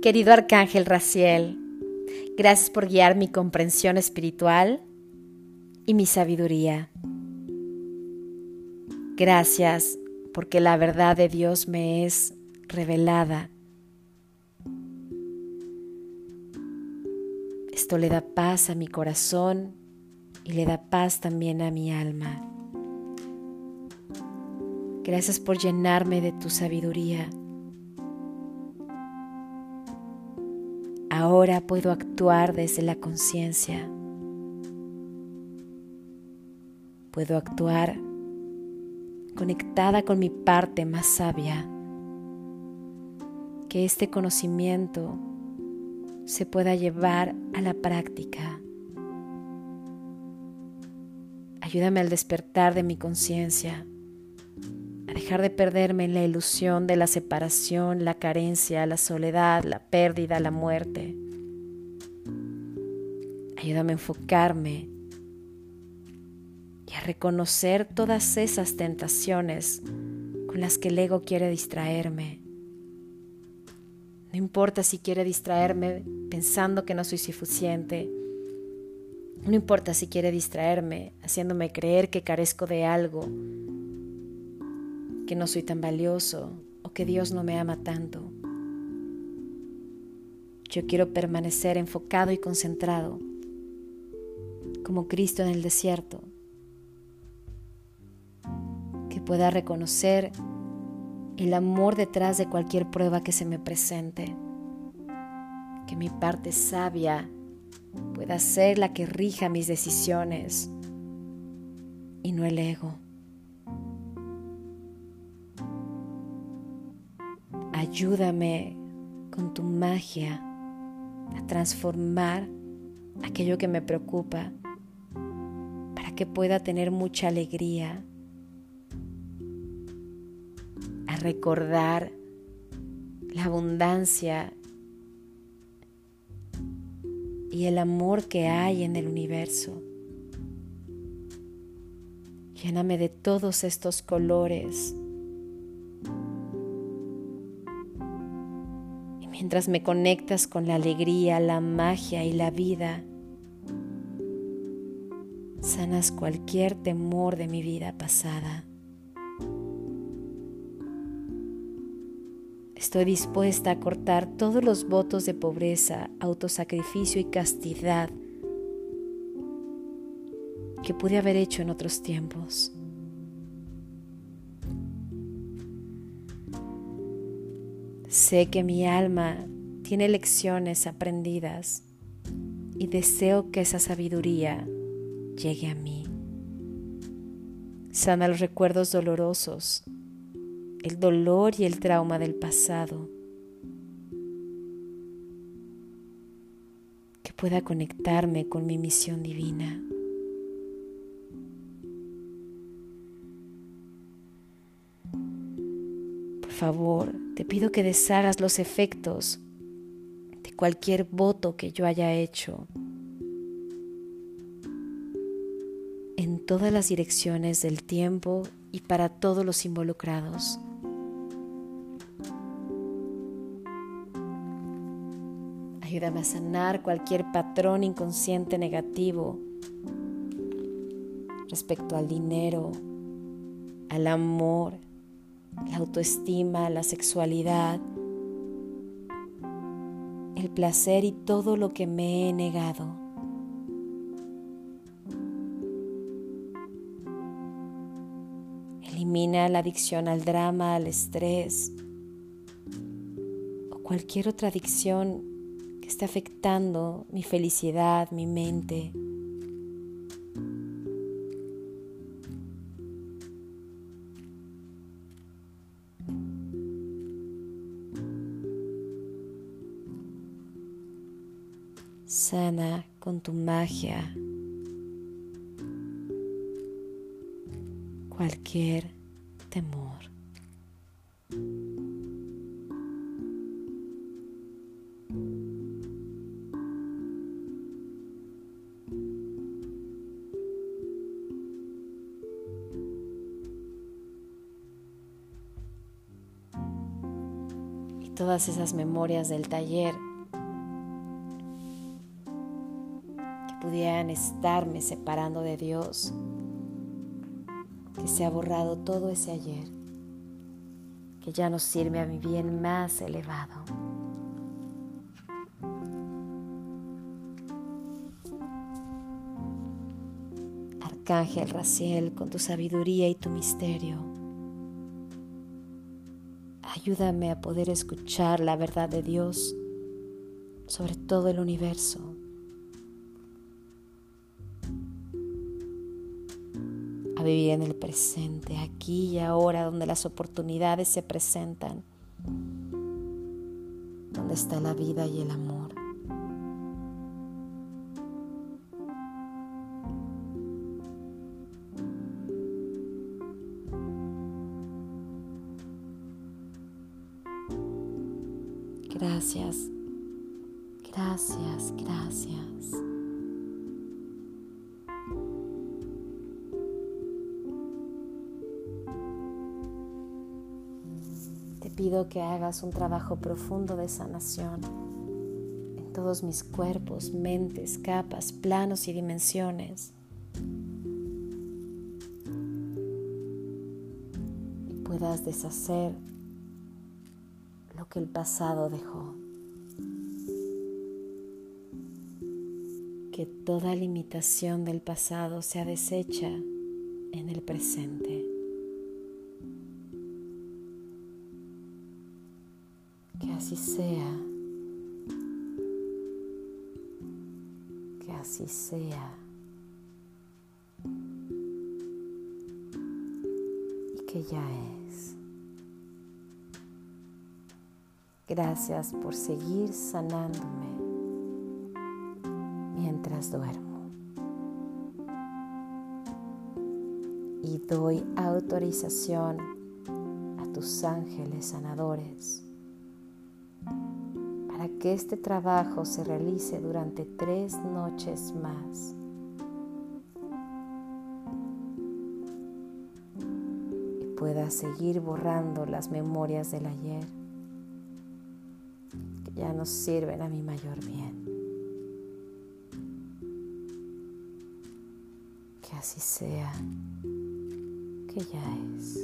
Querido Arcángel Raciel, gracias por guiar mi comprensión espiritual y mi sabiduría. Gracias porque la verdad de Dios me es revelada. Esto le da paz a mi corazón y le da paz también a mi alma. Gracias por llenarme de tu sabiduría. Ahora puedo actuar desde la conciencia. Puedo actuar conectada con mi parte más sabia. Que este conocimiento se pueda llevar a la práctica. Ayúdame al despertar de mi conciencia, a dejar de perderme en la ilusión de la separación, la carencia, la soledad, la pérdida, la muerte. Ayúdame a enfocarme y a reconocer todas esas tentaciones con las que el ego quiere distraerme. No importa si quiere distraerme pensando que no soy suficiente. No importa si quiere distraerme haciéndome creer que carezco de algo, que no soy tan valioso o que Dios no me ama tanto. Yo quiero permanecer enfocado y concentrado, como Cristo en el desierto, pueda reconocer el amor detrás de cualquier prueba que se me presente. Que mi parte sabia pueda ser la que rija mis decisiones y no el ego. Ayúdame con tu magia a transformar aquello que me preocupa para que pueda tener mucha alegría recordar la abundancia y el amor que hay en el universo. Lléname de todos estos colores. Mientras me conectas con la alegría, la magia y la vida, sanas cualquier temor de mi vida pasada. Estoy dispuesta a cortar todos los votos de pobreza, autosacrificio y castidad que pude haber hecho en otros tiempos. Sé que mi alma tiene lecciones aprendidas y deseo que esa sabiduría llegue a mí. Sana los recuerdos dolorosos el dolor y el trauma del pasado. Que pueda conectarme con mi misión divina. Favor, te pido que deshagas los efectos de cualquier voto que yo haya hecho en todas las direcciones del tiempo y para todos los involucrados. Ayúdame a sanar cualquier patrón inconsciente negativo respecto al dinero, al amor, la autoestima, la sexualidad, el placer y todo lo que me he negado. Elimina la adicción al drama, al estrés o cualquier otra adicción está afectando mi felicidad, mi mente. Sana con tu magia cualquier temor. todas esas memorias del taller estarme separando de Dios, que se ha borrado todo ese ayer, que ya no sirve a mi bien más elevado. Arcángel Raciel, con tu sabiduría y tu misterio Ayúdame a poder escuchar la verdad de Dios sobre todo el universo. A vivir en el presente, aquí y ahora, donde las oportunidades se presentan, donde está la vida y el amor. Gracias, gracias, gracias. Pido que hagas un trabajo profundo de sanación en todos mis cuerpos, mentes, capas, planos y dimensiones. Y puedas deshacer lo que el pasado dejó. Que toda limitación del pasado sea deshecha en el presente. Así sea. Que así sea. Y que ya es. Gracias por seguir sanándome mientras duermo. Y doy autorización a tus ángeles sanadores que este trabajo se realice durante tres noches más. Y pueda seguir borrando las memorias del ayer ya no sirven a mi mayor bien. Que así sea, que ya es.